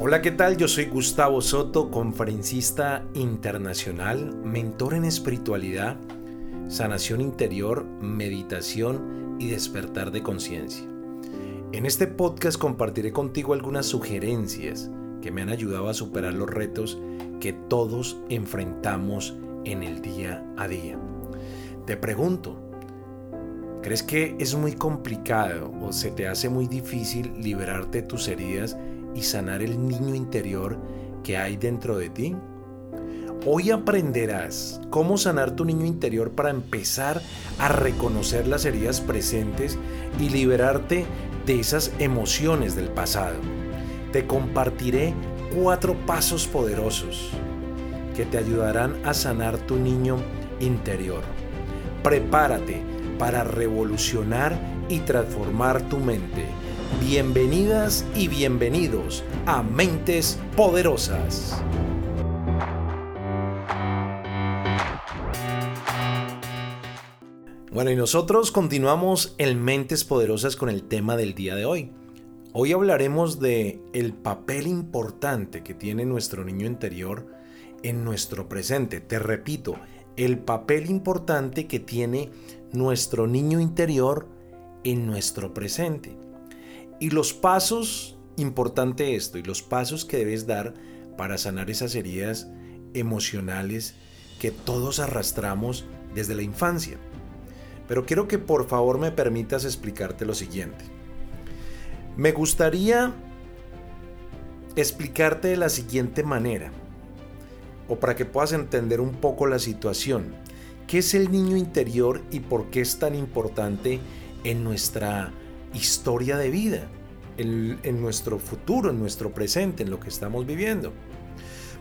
Hola, ¿qué tal? Yo soy Gustavo Soto, conferencista internacional, mentor en espiritualidad, sanación interior, meditación y despertar de conciencia. En este podcast compartiré contigo algunas sugerencias que me han ayudado a superar los retos que todos enfrentamos en el día a día. Te pregunto, ¿crees que es muy complicado o se te hace muy difícil liberarte de tus heridas y sanar el niño interior que hay dentro de ti? Hoy aprenderás cómo sanar tu niño interior para empezar a reconocer las heridas presentes y liberarte de esas emociones del pasado. Te compartiré cuatro pasos poderosos que te ayudarán a sanar tu niño interior. Prepárate para revolucionar y transformar tu mente Bienvenidas y bienvenidos a Mentes Poderosas. Bueno, y nosotros continuamos en Mentes Poderosas con el tema del día de hoy. Hoy hablaremos de el papel importante que tiene nuestro niño interior en nuestro presente. Te repito, el papel importante que tiene nuestro niño interior en nuestro presente. Y los pasos, importante esto, y los pasos que debes dar para sanar esas heridas emocionales que todos arrastramos desde la infancia. Pero quiero que por favor me permitas explicarte lo siguiente. Me gustaría explicarte de la siguiente manera, o para que puedas entender un poco la situación. ¿Qué es el niño interior y por qué es tan importante en nuestra historia de vida, en, nuestro futuro, en nuestro presente, en lo que estamos viviendo.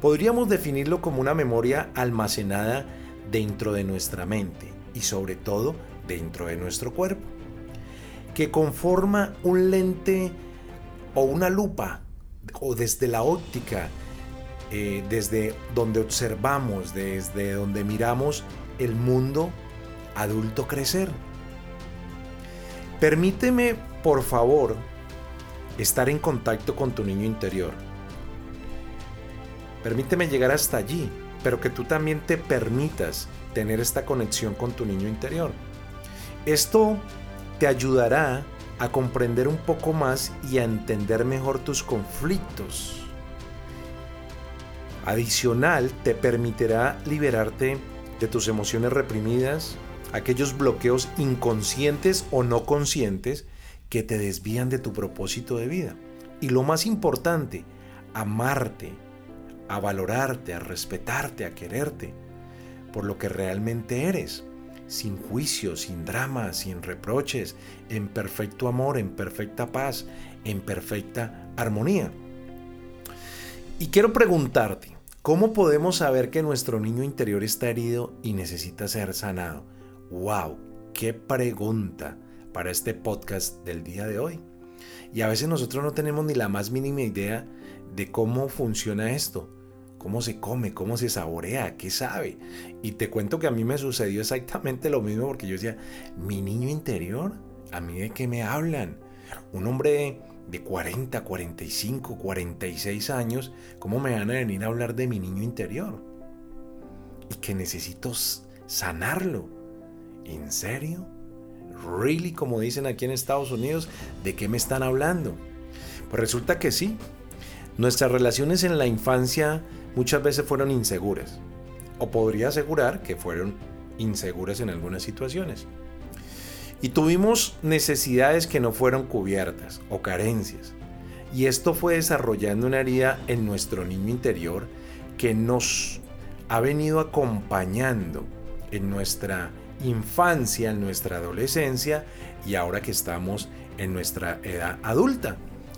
Podríamos definirlo como una memoria almacenada dentro de nuestra mente y sobre todo dentro de nuestro cuerpo, que conforma un lente o una lupa o desde la óptica, eh, desde donde observamos, desde donde miramos el mundo adulto crecer. Permíteme, por favor, estar en contacto con tu niño interior. Permíteme llegar hasta allí, pero que tú también te permitas tener esta conexión con tu niño interior. Esto te ayudará a comprender un poco más y a entender mejor tus conflictos. Adicional, te permitirá liberarte de tus emociones reprimidas, aquellos bloqueos inconscientes o no conscientes que te desvían de tu propósito de vida. Y lo más importante, amarte, a valorarte, a respetarte, a quererte por lo que realmente eres, sin juicio, sin drama, sin reproches, en perfecto amor, en perfecta paz, en perfecta armonía. Y quiero preguntarte, ¿cómo podemos saber que nuestro niño interior está herido y necesita ser sanado? ¡Wow! ¡Qué pregunta para este podcast del día de hoy! Y a veces nosotros no tenemos ni la más mínima idea de cómo funciona esto, cómo se come, cómo se saborea, qué sabe. Y te cuento que a mí me sucedió exactamente lo mismo porque yo decía, mi niño interior, ¿a mí de qué me hablan? Un hombre de 40, 45, 46 años, ¿cómo me van a venir a hablar de mi niño interior? Y que necesito sanarlo. ¿En serio? ¿Really? Como dicen aquí en Estados Unidos, ¿de qué me están hablando? Pues resulta que sí. Nuestras relaciones en la infancia muchas veces fueron inseguras. O podría asegurar que fueron inseguras en algunas situaciones. Y tuvimos necesidades que no fueron cubiertas o carencias. Y esto fue desarrollando una herida en nuestro niño interior que nos ha venido acompañando en nuestra infancia, en nuestra adolescencia y ahora que estamos en nuestra edad adulta.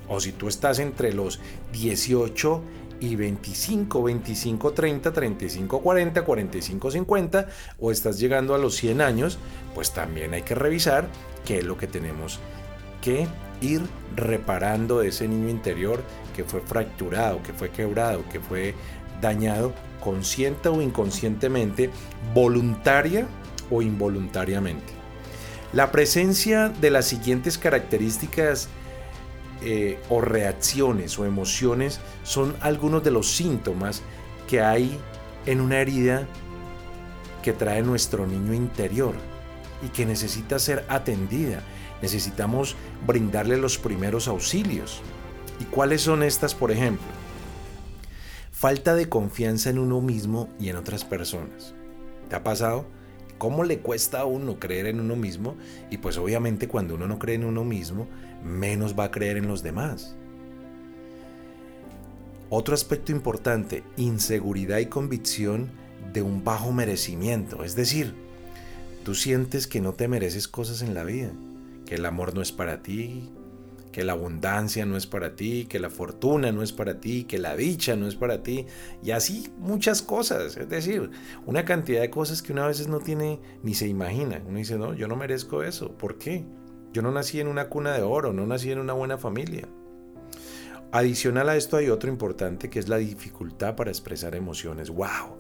O si tú estás entre los 18 y 25, 25, 30, 35, 40, 45, 50 o estás llegando a los 100 años, pues también hay que revisar qué es lo que tenemos que ir reparando de ese niño interior que fue fracturado, que fue quebrado, que fue dañado consciente o inconscientemente, voluntaria o involuntariamente. La presencia de las siguientes características eh, o reacciones o emociones son algunos de los síntomas que hay en una herida que trae nuestro niño interior y que necesita ser atendida. Necesitamos brindarle los primeros auxilios. ¿Y cuáles son estas, por ejemplo? Falta de confianza en uno mismo y en otras personas. ¿Te ha pasado? ¿Cómo le cuesta a uno creer en uno mismo? Y pues obviamente cuando uno no cree en uno mismo, menos va a creer en los demás. Otro aspecto importante, inseguridad y convicción de un bajo merecimiento. Es decir, tú sientes que no te mereces cosas en la vida, que el amor no es para ti, que la abundancia no es para ti, que la fortuna no es para ti, que la dicha no es para ti, y así muchas cosas, es decir, una cantidad de cosas que una a veces no tiene ni se imagina. Uno dice, no, yo no merezco eso, ¿por qué? Yo no nací en una cuna de oro, no nací en una buena familia. Adicional a esto hay otro importante que es la dificultad para expresar emociones. ¡Wow!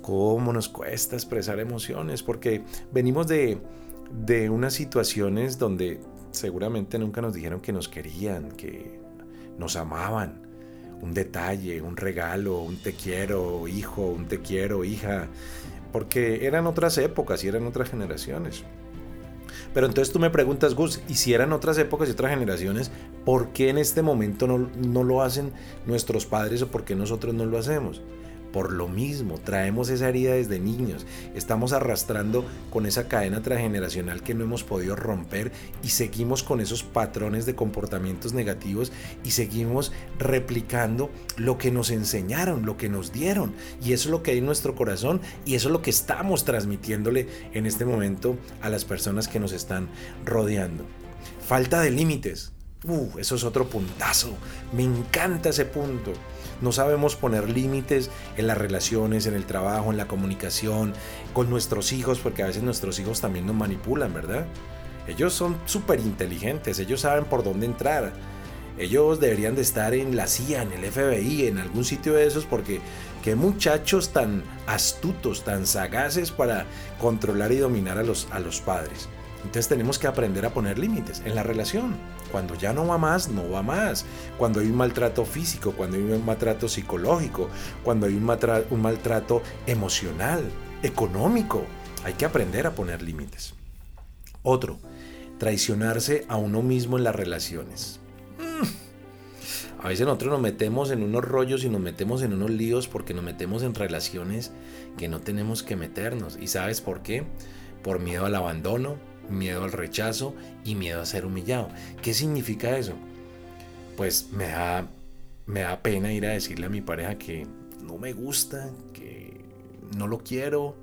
¿Cómo nos cuesta expresar emociones? Porque venimos de, de unas situaciones donde seguramente nunca nos dijeron que nos querían, que nos amaban. Un detalle, un regalo, un te quiero, hijo, un te quiero, hija. Porque eran otras épocas y eran otras generaciones. Pero entonces tú me preguntas, Gus, ¿y si eran otras épocas y otras generaciones, por qué en este momento no, no lo hacen nuestros padres o por qué nosotros no lo hacemos? Por lo mismo, traemos esa herida desde niños, estamos arrastrando con esa cadena transgeneracional que no hemos podido romper y seguimos con esos patrones de comportamientos negativos y seguimos replicando lo que nos enseñaron, lo que nos dieron. Y eso es lo que hay en nuestro corazón y eso es lo que estamos transmitiéndole en este momento a las personas que nos están rodeando. Falta de límites. Uh, eso es otro puntazo. Me encanta ese punto. No sabemos poner límites en las relaciones, en el trabajo, en la comunicación, con nuestros hijos, porque a veces nuestros hijos también nos manipulan, ¿verdad? Ellos son súper inteligentes, ellos saben por dónde entrar. Ellos deberían de estar en la CIA, en el FBI, en algún sitio de esos, porque qué muchachos tan astutos, tan sagaces para controlar y dominar a los, a los padres. Entonces tenemos que aprender a poner límites en la relación. Cuando ya no va más, no va más. Cuando hay un maltrato físico, cuando hay un maltrato psicológico, cuando hay un, un maltrato emocional, económico, hay que aprender a poner límites. Otro, traicionarse a uno mismo en las relaciones. Mm. A veces nosotros nos metemos en unos rollos y nos metemos en unos líos porque nos metemos en relaciones que no tenemos que meternos. ¿Y sabes por qué? Por miedo al abandono, miedo al rechazo y miedo a ser humillado. ¿Qué significa eso? Pues me da, me da pena ir a decirle a mi pareja que no me gusta, que no lo quiero,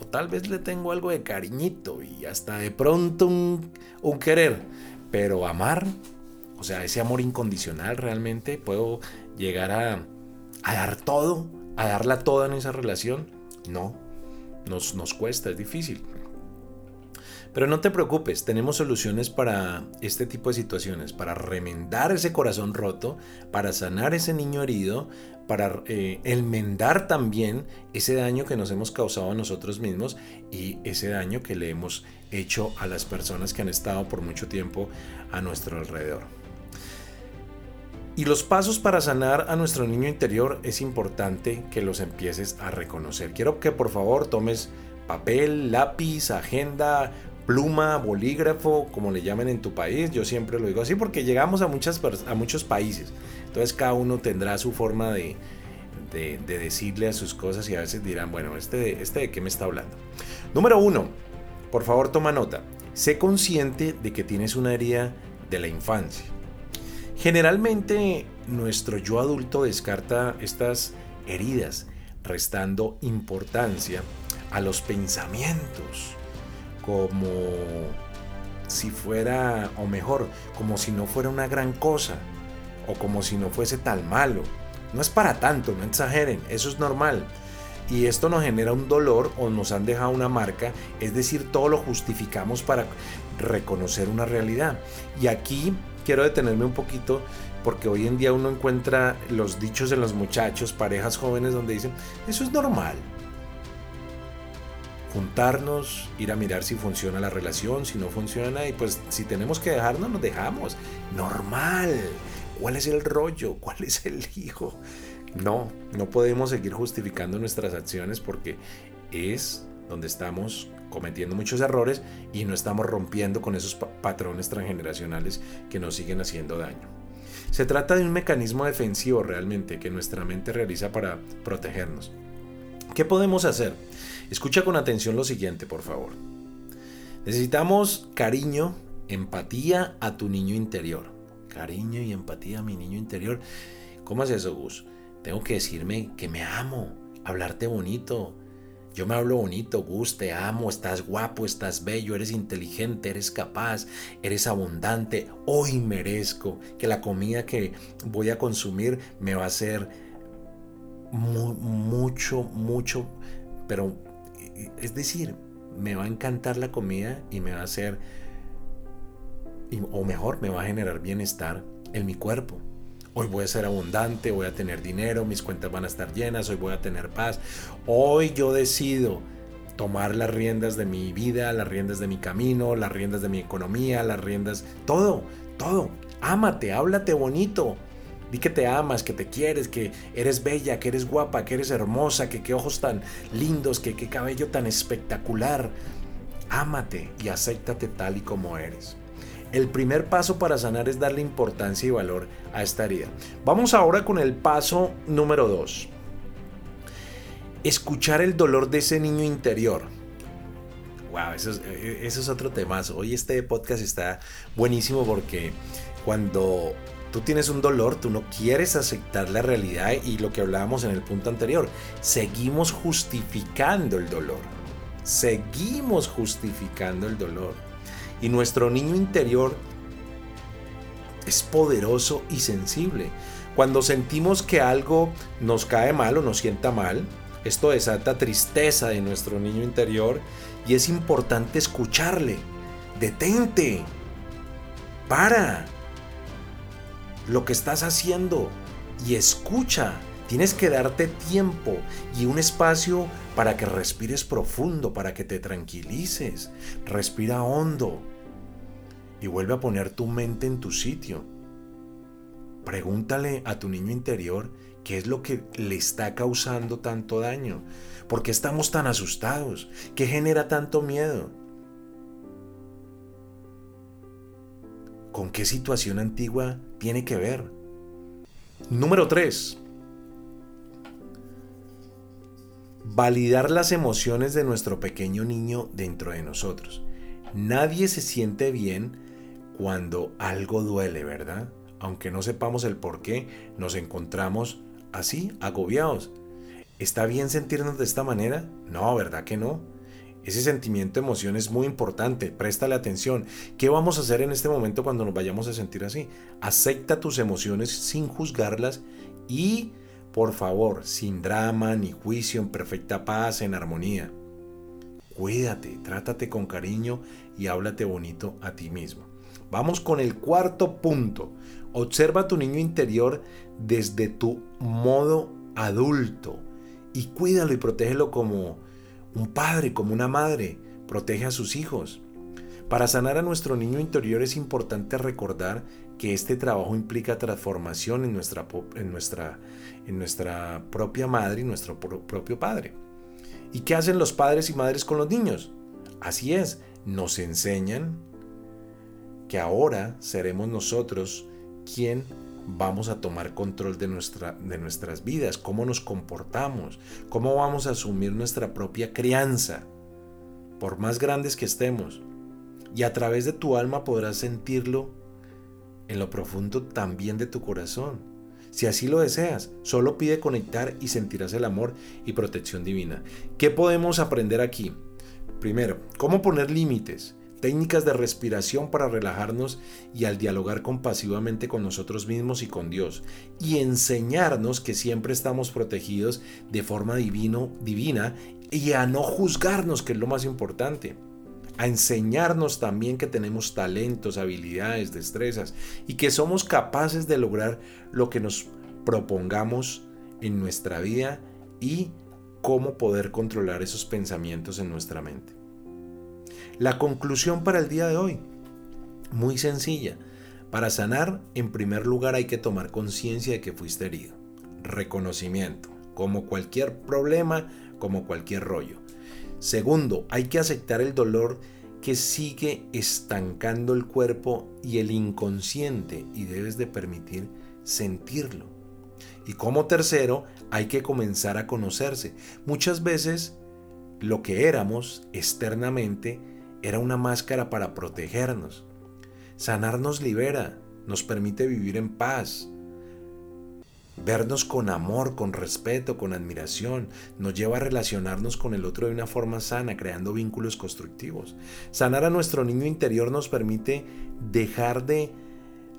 o tal vez le tengo algo de cariñito y hasta de pronto un, un querer, pero amar, o sea, ese amor incondicional realmente, puedo llegar a, a dar todo, a darla toda en esa relación, no, nos, nos cuesta, es difícil. Pero no te preocupes, tenemos soluciones para este tipo de situaciones, para remendar ese corazón roto, para sanar ese niño herido, para eh, enmendar también ese daño que nos hemos causado a nosotros mismos y ese daño que le hemos hecho a las personas que han estado por mucho tiempo a nuestro alrededor. Y los pasos para sanar a nuestro niño interior es importante que los empieces a reconocer. Quiero que por favor tomes papel, lápiz, agenda, pluma, bolígrafo, como le llamen en tu país. Yo siempre lo digo así porque llegamos a, muchas, a muchos países. Entonces cada uno tendrá su forma de, de, decirle a sus cosas y a veces dirán, bueno, este, este de qué me está hablando. Número uno, por favor toma nota. Sé consciente de que tienes una herida de la infancia. Generalmente nuestro yo adulto descarta estas heridas, restando importancia a los pensamientos, como si fuera, o mejor, como si no fuera una gran cosa, o como si no fuese tan malo. No es para tanto, no exageren, eso es normal. Y esto nos genera un dolor o nos han dejado una marca, es decir, todo lo justificamos para reconocer una realidad. Y aquí quiero detenerme un poquito porque hoy en día uno encuentra los dichos de los muchachos, parejas jóvenes donde dicen, eso es normal, juntarnos, ir a mirar si funciona la relación, si no funciona, y pues si tenemos que dejarnos, nos dejamos. Normal. ¿Cuál es el rollo? ¿Cuál es el hijo? No, no podemos seguir justificando nuestras acciones porque es donde estamos cometiendo muchos errores y no estamos rompiendo con esos patrones transgeneracionales que nos siguen haciendo daño. Se trata de un mecanismo defensivo realmente que nuestra mente realiza para protegernos. ¿Qué podemos hacer? Escucha con atención lo siguiente, por favor. Necesitamos cariño, empatía a tu niño interior. Cariño y empatía a mi niño interior. ¿Cómo es eso, Gus? Tengo que decirme que me amo, hablarte bonito, yo me hablo bonito, Gus, te amo, estás guapo, estás bello, eres inteligente, eres capaz, eres abundante. Hoy merezco que la comida que voy a consumir me va a hacer mucho, mucho, pero es decir, me va a encantar la comida y me va a hacer, o mejor, me va a generar bienestar en mi cuerpo. Hoy voy a ser abundante, voy a tener dinero, mis cuentas van a estar llenas, hoy voy a tener paz. Hoy yo decido tomar las riendas de mi vida, las riendas de mi camino, las riendas de mi economía, las riendas, todo, todo. Ámate, háblate bonito. Di que te amas, que te quieres, que eres bella, que eres guapa, que eres hermosa, que qué ojos tan lindos, que qué cabello tan espectacular. Ámate y acéptate tal y como eres. El primer paso para sanar es darle importancia y valor a esta herida. Vamos ahora con el paso número 2. Escuchar el dolor de ese niño interior. Wow, eso es, eh, eso es otro tema. Hoy este podcast está buenísimo porque cuando tú tienes un dolor, tú no quieres aceptar la realidad y lo que hablábamos en el punto anterior, seguimos justificando el dolor. Seguimos justificando el dolor. Y nuestro niño interior es poderoso y sensible. Cuando sentimos que algo nos cae mal o nos sienta mal, esto desata tristeza de nuestro niño interior y es importante escucharle. Detente. Para lo que estás haciendo y escucha. Tienes que darte tiempo y un espacio para que respires profundo, para que te tranquilices. Respira hondo y vuelve a poner tu mente en tu sitio. Pregúntale a tu niño interior qué es lo que le está causando tanto daño. ¿Por qué estamos tan asustados? ¿Qué genera tanto miedo? ¿Con qué situación antigua tiene que ver? Número 3. validar las emociones de nuestro pequeño niño dentro de nosotros. Nadie se siente bien cuando algo duele, ¿verdad? Aunque no sepamos el por qué, nos encontramos así, agobiados. ¿Está bien sentirnos de esta manera? No, ¿verdad que no? Ese sentimiento emoción es muy importante, préstale atención. ¿Qué vamos a hacer en este momento cuando nos vayamos a sentir así? Acepta tus emociones sin juzgarlas y por favor, sin drama ni juicio, en perfecta paz, en armonía. Cuídate, trátate con cariño y háblate bonito a ti mismo. Vamos con el cuarto punto. Observa tu niño interior desde tu modo adulto y cuídalo y protégelo como un padre, como una madre. Protege a sus hijos. Para sanar a nuestro niño interior es importante recordar que este trabajo implica transformación en nuestra, en nuestra, en nuestra propia madre y nuestro propio padre. ¿Y qué hacen los padres y madres con los niños? Así es, nos enseñan que ahora seremos nosotros quien vamos a tomar control de, nuestra, de nuestras vidas, cómo nos comportamos, cómo vamos a asumir nuestra propia crianza, por más grandes que estemos. Y a través de tu alma podrás sentirlo en lo profundo también de tu corazón. Si así lo deseas, solo pide conectar y sentirás el amor y protección divina. ¿Qué podemos aprender aquí? Primero, cómo poner límites, técnicas de respiración para relajarnos y al dialogar compasivamente con nosotros mismos y con Dios, y enseñarnos que siempre estamos protegidos de forma divino, divina y a no juzgarnos, que es lo más importante a enseñarnos también que tenemos talentos, habilidades, destrezas y que somos capaces de lograr lo que nos propongamos en nuestra vida y cómo poder controlar esos pensamientos en nuestra mente. La conclusión para el día de hoy, muy sencilla. Para sanar, en primer lugar hay que tomar conciencia de que fuiste herido. Reconocimiento, como cualquier problema, como cualquier rollo. Segundo, hay que aceptar el dolor que sigue estancando el cuerpo y el inconsciente y debes de permitir sentirlo. Y como tercero, hay que comenzar a conocerse. Muchas veces lo que éramos externamente era una máscara para protegernos. Sanar nos libera, nos permite vivir en paz, vernos con amor, con respeto, con admiración, nos lleva a relacionarnos con el otro de una forma sana, creando vínculos constructivos. Sanar a nuestro niño interior nos permite dejar de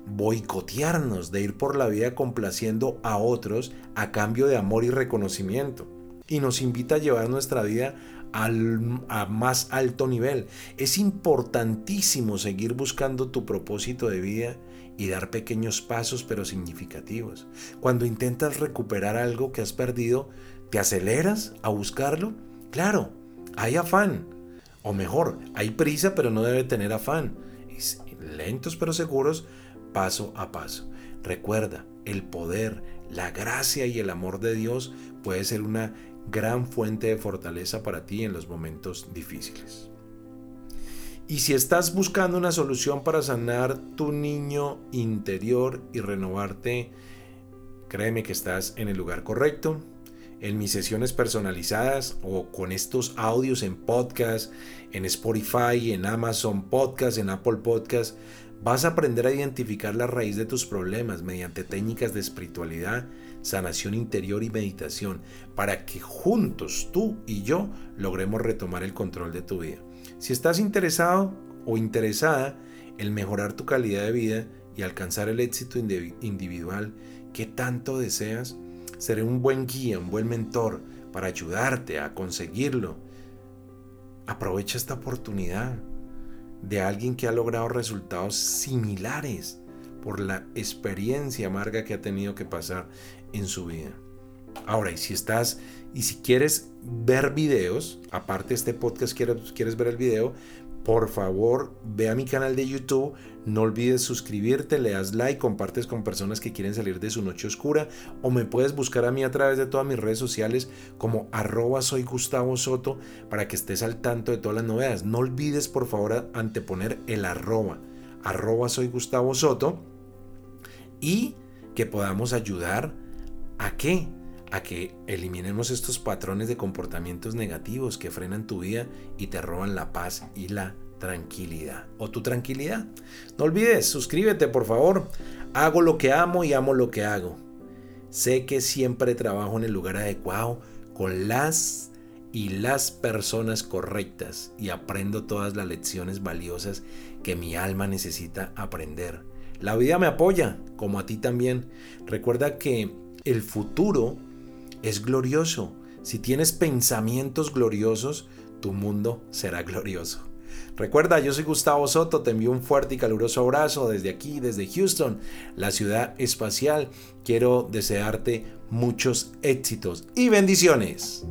boicotearnos, de ir por la vida complaciendo a otros a cambio de amor y reconocimiento. Y nos invita a llevar nuestra vida al, a más alto nivel. Es importantísimo seguir buscando tu propósito de vida y dar pequeños pasos pero significativos. Cuando intentas recuperar algo que has perdido, ¿te aceleras a buscarlo? Claro, hay afán. O mejor, hay prisa pero no debe tener afán. lentos pero seguros, paso a paso. Recuerda, el poder, la gracia y el amor de Dios puede ser una gran fuente de fortaleza para ti en los momentos difíciles. Y si estás buscando una solución para sanar tu niño interior y renovarte, créeme que estás en el lugar correcto. En mis sesiones personalizadas o con estos audios en podcast, en Spotify, en Amazon Podcast, en Apple Podcast, vas a aprender a identificar la raíz de tus problemas mediante técnicas de espiritualidad, sanación interior y meditación, para que juntos tú y yo logremos retomar el control de tu vida. Si estás interesado o interesada en mejorar tu calidad de vida y alcanzar el éxito individual que tanto deseas, seré un buen guía, un buen mentor para ayudarte a conseguirlo. Aprovecha esta oportunidad de alguien que ha logrado resultados similares por la experiencia amarga que ha tenido que pasar en su vida. Ahora, y si estás y si quieres ver videos, aparte de este podcast, quieres, quieres ver el video, por favor ve a mi canal de YouTube. No olvides suscribirte, le das like, compartes con personas que quieren salir de su noche oscura. O me puedes buscar a mí a través de todas mis redes sociales como arroba soy Gustavo Soto para que estés al tanto de todas las novedades. No olvides por favor anteponer el arroba. Arroba soy Gustavo Soto. Y que podamos ayudar a qué? a que eliminemos estos patrones de comportamientos negativos que frenan tu vida y te roban la paz y la tranquilidad o tu tranquilidad. No olvides, suscríbete por favor. Hago lo que amo y amo lo que hago. Sé que siempre trabajo en el lugar adecuado con las y las personas correctas y aprendo todas las lecciones valiosas que mi alma necesita aprender. La vida me apoya, como a ti también. Recuerda que el futuro es glorioso. Si tienes pensamientos gloriosos, tu mundo será glorioso. Recuerda, yo soy Gustavo Soto, te envío un fuerte y caluroso abrazo desde aquí, desde Houston, la ciudad espacial. Quiero desearte muchos éxitos y bendiciones.